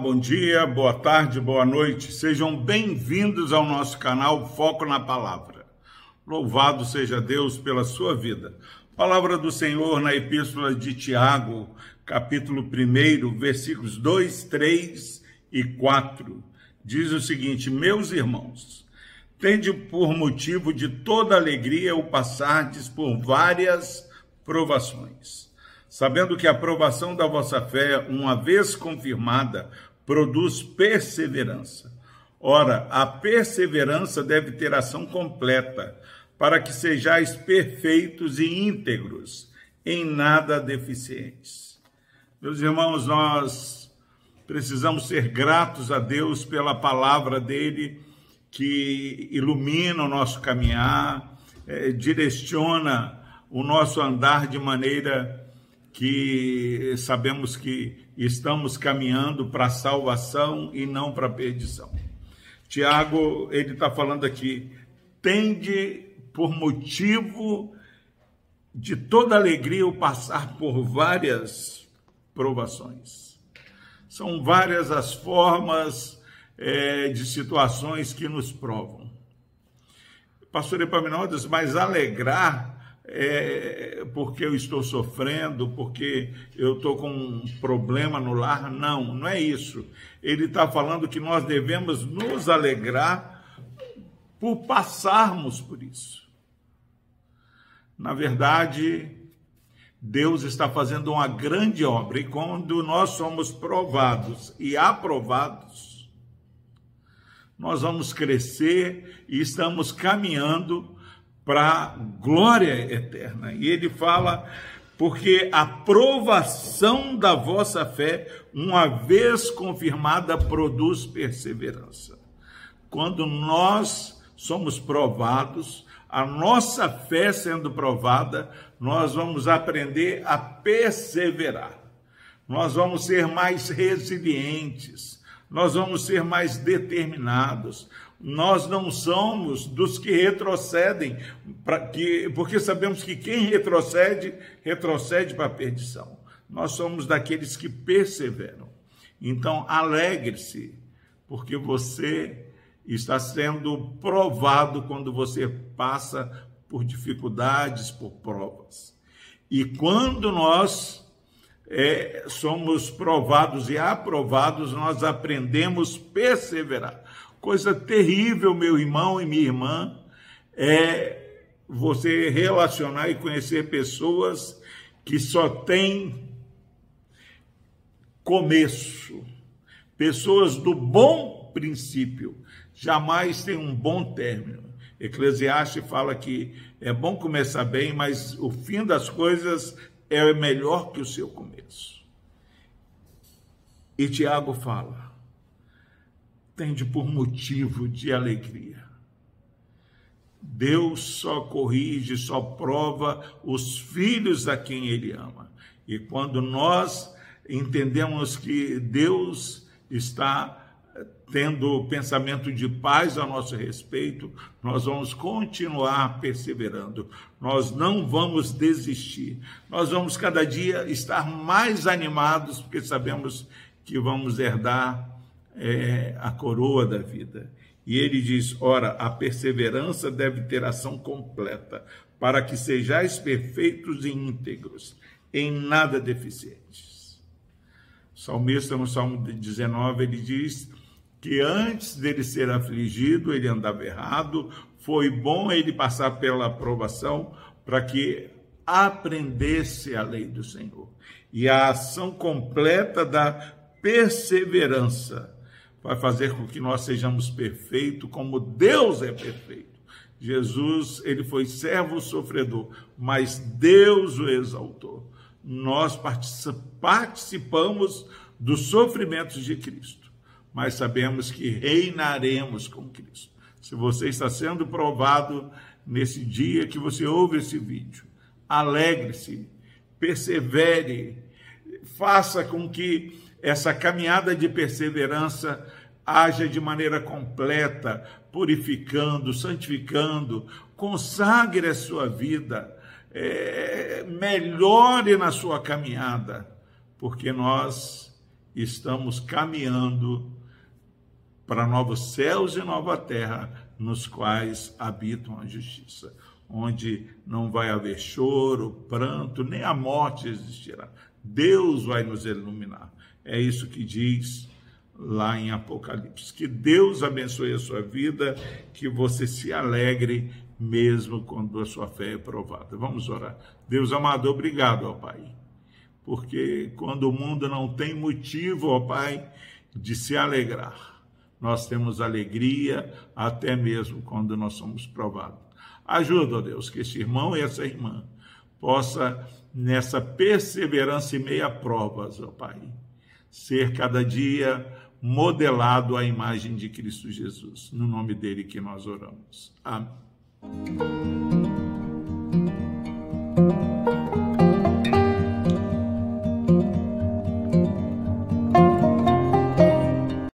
bom dia, boa tarde, boa noite. Sejam bem-vindos ao nosso canal Foco na Palavra. Louvado seja Deus pela sua vida. Palavra do Senhor na Epístola de Tiago, capítulo 1, versículos 2, 3 e 4. Diz o seguinte: Meus irmãos, tende por motivo de toda alegria o passardes por várias provações sabendo que a aprovação da vossa fé, uma vez confirmada, produz perseverança. Ora, a perseverança deve ter ação completa, para que sejais perfeitos e íntegros, em nada deficientes. Meus irmãos, nós precisamos ser gratos a Deus pela palavra dele que ilumina o nosso caminhar, é, direciona o nosso andar de maneira que sabemos que estamos caminhando para a salvação e não para a perdição. Tiago, ele está falando aqui, tende por motivo de toda alegria o passar por várias provações. São várias as formas é, de situações que nos provam. Pastor Epaminondas, mas alegrar é, porque eu estou sofrendo, porque eu estou com um problema no lar. Não, não é isso. Ele está falando que nós devemos nos alegrar por passarmos por isso. Na verdade, Deus está fazendo uma grande obra e quando nós somos provados e aprovados, nós vamos crescer e estamos caminhando para glória eterna. E ele fala porque a provação da vossa fé, uma vez confirmada, produz perseverança. Quando nós somos provados, a nossa fé sendo provada, nós vamos aprender a perseverar. Nós vamos ser mais resilientes, nós vamos ser mais determinados, nós não somos dos que retrocedem, que, porque sabemos que quem retrocede, retrocede para a perdição. Nós somos daqueles que perseveram. Então, alegre-se, porque você está sendo provado quando você passa por dificuldades, por provas. E quando nós é, somos provados e aprovados, nós aprendemos a perseverar. Coisa terrível, meu irmão e minha irmã, é você relacionar e conhecer pessoas que só têm começo, pessoas do bom princípio, jamais tem um bom término. Eclesiastes fala que é bom começar bem, mas o fim das coisas é melhor que o seu começo. E Tiago fala: tende por motivo de alegria. Deus só corrige, só prova os filhos a quem Ele ama. E quando nós entendemos que Deus está tendo pensamento de paz a nosso respeito, nós vamos continuar perseverando, nós não vamos desistir, nós vamos cada dia estar mais animados, porque sabemos que vamos herdar é, a coroa da vida. E ele diz: ora, a perseverança deve ter ação completa, para que sejais perfeitos e íntegros, em nada deficientes. Salmista, no Salmo 19, ele diz que antes dele ser afligido, ele andava errado, foi bom ele passar pela aprovação para que aprendesse a lei do Senhor. E a ação completa da perseverança vai fazer com que nós sejamos perfeitos como Deus é perfeito. Jesus, ele foi servo sofredor, mas Deus o exaltou. Nós participamos dos sofrimentos de Cristo, mas sabemos que reinaremos com Cristo. Se você está sendo provado nesse dia que você ouve esse vídeo, alegre-se, persevere, faça com que essa caminhada de perseverança haja de maneira completa, purificando, santificando, consagre a sua vida, é, melhore na sua caminhada, porque nós estamos caminhando para novos céus e nova terra, nos quais habitam a justiça, onde não vai haver choro, pranto, nem a morte existirá. Deus vai nos iluminar. É isso que diz lá em Apocalipse. Que Deus abençoe a sua vida, que você se alegre mesmo quando a sua fé é provada. Vamos orar. Deus amado, obrigado, ó Pai. Porque quando o mundo não tem motivo, ó Pai, de se alegrar, nós temos alegria até mesmo quando nós somos provados. Ajuda, ó Deus, que esse irmão e essa irmã possa nessa perseverança e meia provas, ó Pai, ser cada dia modelado à imagem de Cristo Jesus. No nome dele que nós oramos. Amém.